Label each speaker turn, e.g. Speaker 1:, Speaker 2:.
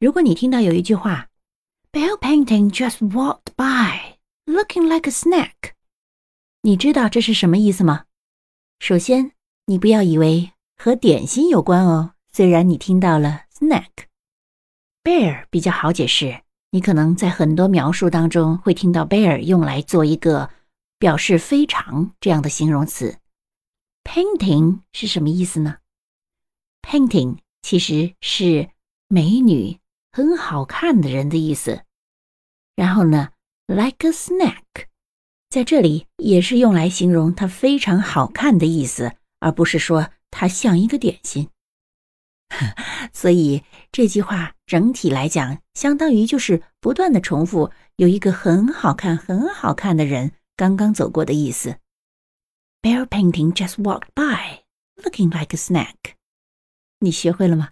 Speaker 1: 如果你听到有一句话，"bell Painting just walked by, looking like a snack，你知道这是什么意思吗？首先，你不要以为和点心有关哦。虽然你听到了 snack，bear 比较好解释，你可能在很多描述当中会听到 bear 用来做一个表示非常这样的形容词。Painting 是什么意思呢？Painting 其实是美女、很好看的人的意思。然后呢，like a snack，在这里也是用来形容她非常好看的意思，而不是说她像一个点心。所以这句话整体来讲，相当于就是不断的重复有一个很好看、很好看的人刚刚走过的意思。Bear painting just walked by, looking like a snack。你学会了吗？